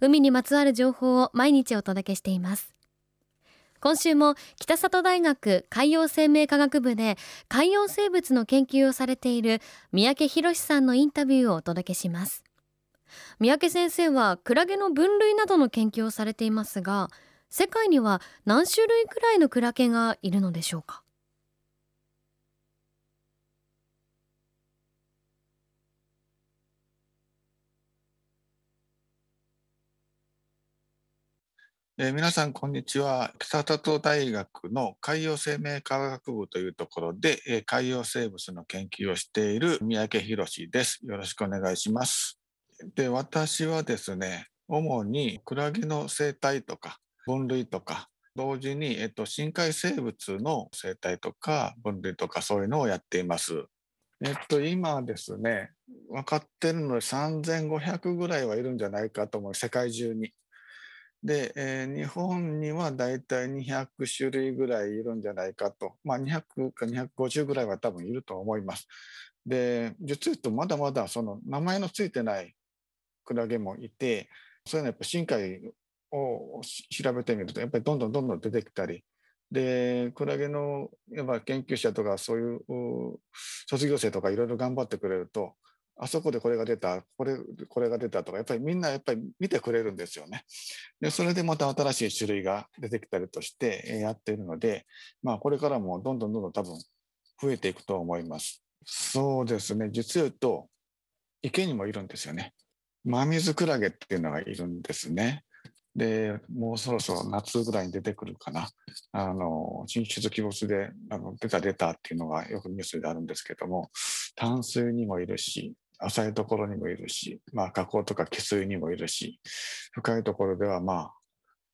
海にまつわる情報を毎日お届けしています。今週も北里大学海洋生命科学部で海洋生物の研究をされている三宅博さんのインタビューをお届けします。三宅先生はクラゲの分類などの研究をされていますが世界には何種類くらいのクラゲがいるのでしょうか？えー、皆さん、こんにちは。北里大学の海洋生命科学部というところで、えー、海洋生物の研究をしている三宅博です。よろしくお願いします。で、私はですね、主にクラゲの生態とか分類とか、同時に、えっと、深海生物の生態とか分類とかそういうのをやっています。えっと、今ですね、分かってるので3500ぐらいはいるんじゃないかと思う、世界中に。で、えー、日本にはだいたい200種類ぐらいいるんじゃないかと、まあ、200か250ぐらいは多分いると思います。で、実は言うとまだまだその名前のついてないクラゲもいて、そういうのやっぱ深海を調べてみると、やっぱりどんどんどんどん出てきたり、で、クラゲのやっぱ研究者とかそういう卒業生とかいろいろ頑張ってくれると、あそこでこれが出た、これ、これが出たとか、やっぱりみんなやっぱり見てくれるんですよね。で、それでまた新しい種類が出てきたりとしてやっているので、まあこれからもどんどんどんどん多分増えていくと思います。そうですね。実を言うと、池にもいるんですよね。真水クラゲっていうのがいるんですね。で、もうそろそろ夏ぐらいに出てくるかな。あの、進出鬼没であの出た出たっていうのがよくニュースであるんですけども、淡水にもいるし、浅いところにもいるし、まあ、河口とか汽水にもいるし、深いところではまあ、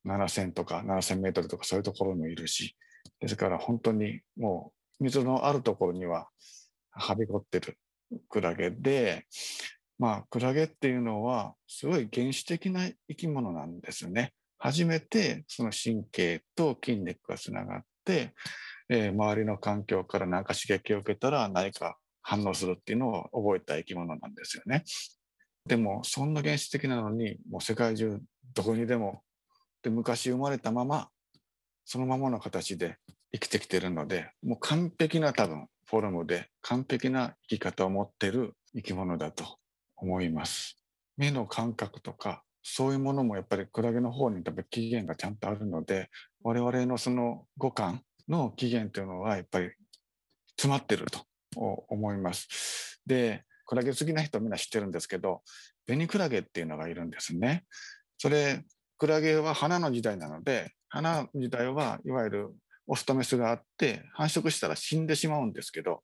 7000とか7000メートルとかそういうところもいるし、ですから本当にもう水のあるところにははびこってるクラゲで、まあ、クラゲっていうのはすごい原始的な生き物なんですね。初めてその神経と筋肉がつながって、えー、周りの環境から何か刺激を受けたら何か反応するっていうのを覚えた生き物なんですよね。でもそんな原始的なのにもう世界中どこにでもで昔生まれたままそのままの形で生きてきてるのでもう完璧な多分フォルムで完璧な生き方を持ってる生き物だと思います。目の感覚とかそういうものもやっぱりクラゲの方に多分起源がちゃんとあるので我々のその五感の起源というのはやっぱり詰まってると思います。で、クラゲ好きな人みんな知ってるんですけど、ベニクラゲっていうのがいるんですね。それ、クラゲは花の時代なので、花の時代はいわゆるオスとメスがあって繁殖したら死んでしまうんですけど、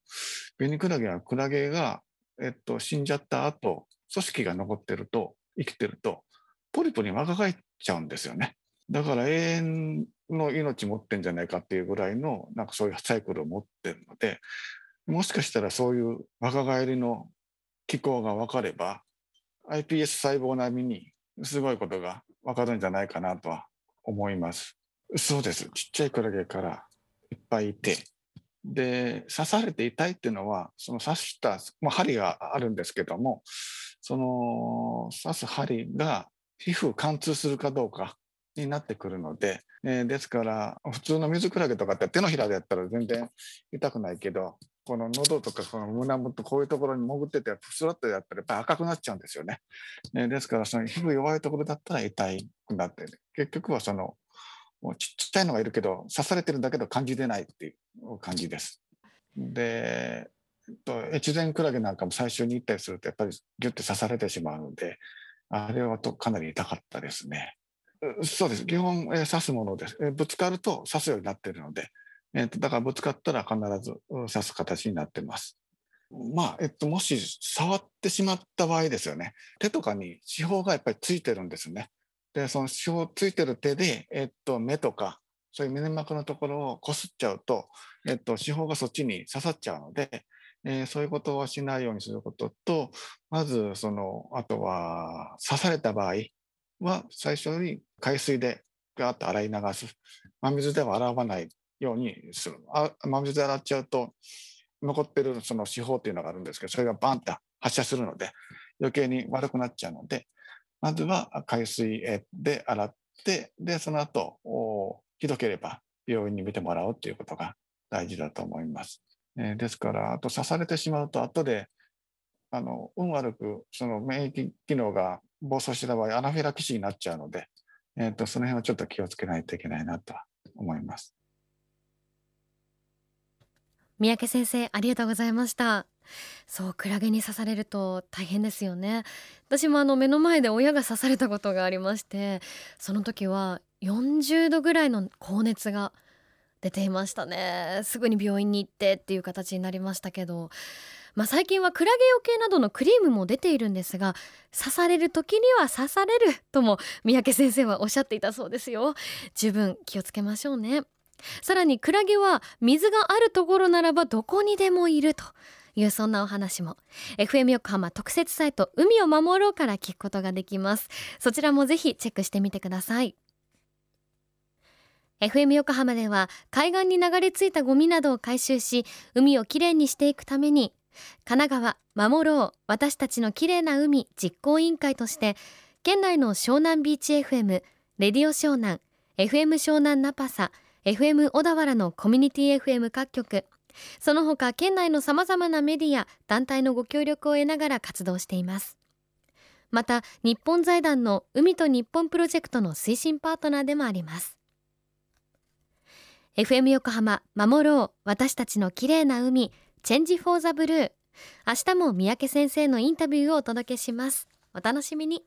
ベニクラゲはクラゲが、えっと、死んじゃった後、組織が残ってると、生きてると、ポリポリ若返っちゃうんですよね。だから永遠の命持ってんじゃないかっていうぐらいの、なんかそういうサイクルを持ってるので、もしかしたらそういう若返りの機構が分かれば iPS 細胞並みにすごいことが分かるんじゃないかなとは思います。そうです。ちっちゃいクラゲからいっぱいいて、で、刺されて痛いっていうのは、その刺した、まあ、針があるんですけども、その刺す針が皮膚貫通するかどうかになってくるので、えー、ですから普通の水クラゲとかって手のひらでやったら全然痛くないけどこの喉とかこの胸元こういうところに潜っててスラッとやったらやっぱ赤くなっちゃうんですよね。えー、ですからその皮膚弱いところだったら痛くなって、ね、結局はそのもうちっちゃいのがいるけど刺されてるんだけど感じ出ないっていう感じです。で越前クラゲなんかも最初に行ったりするとやっぱりギュッて刺されてしまうのであれはとかなり痛かったですね。そうです。基本、えー、刺すものです、えー。ぶつかると刺すようになってるので、えーと、だからぶつかったら必ず刺す形になってます。まあ、えっと、もし触ってしまった場合ですよね。手とかに刺胞がやっぱりついてるんですね。でその手法ついてる手で、えっと、目とかそういう粘膜のところをこすっちゃうと、えっと、手法がそっちに刺さっちゃうので、えー、そういうことをしないようにすることと、まず、その、あとは、刺された場合は、最初に海水でガーッと洗い流す。真水では洗わないようにする。あ真水で洗っちゃうと、残ってるその四方っていうのがあるんですけど、それがバンって発射するので、余計に悪くなっちゃうので、まずは海水で洗って、で、その後、ひどければ病院に見てもらうっていうことが大事だと思います。えー、ですから、あと刺されてしまうと、後で、あの、運悪く、その免疫機能が暴走した場合、アナフィラキシーになっちゃうので、えっ、ー、と、その辺はちょっと気をつけないといけないなと思います。三宅先生、ありがとうございました。そうクラゲに刺されると大変ですよね。私もあの目の前で親が刺されたことがありましてその時は40度ぐらいの高熱が出ていましたね。すぐに病院に行ってっていう形になりましたけど。まあ、最近はクラゲよけなどのクリームも出ているんですが刺される時には刺されるとも三宅先生はおっしゃっていたそうですよ。十分気をつけましょうね。さらにクラゲは水があるところならばどこにでもいるというそんなお話も。FM 横浜特設サイト海を守ろうから聞くことができます。そちらもぜひチェックしてみてください。FM 横浜では海岸に流れ着いたゴミなどを回収し海をきれいにしていくために神奈川守ろう私たちのきれいな海実行委員会として県内の湘南ビーチ FM レディオ湘南 FM 湘南ナパサ FM 小田原のコミュニティ FM 各局。その他県内のさまざまなメディア団体のご協力を得ながら活動しています。また日本財団の海と日本プロジェクトの推進パートナーでもあります。FM 横浜守ろう私たちの綺麗な海チェンジフォーザブルー。明日も三宅先生のインタビューをお届けします。お楽しみに。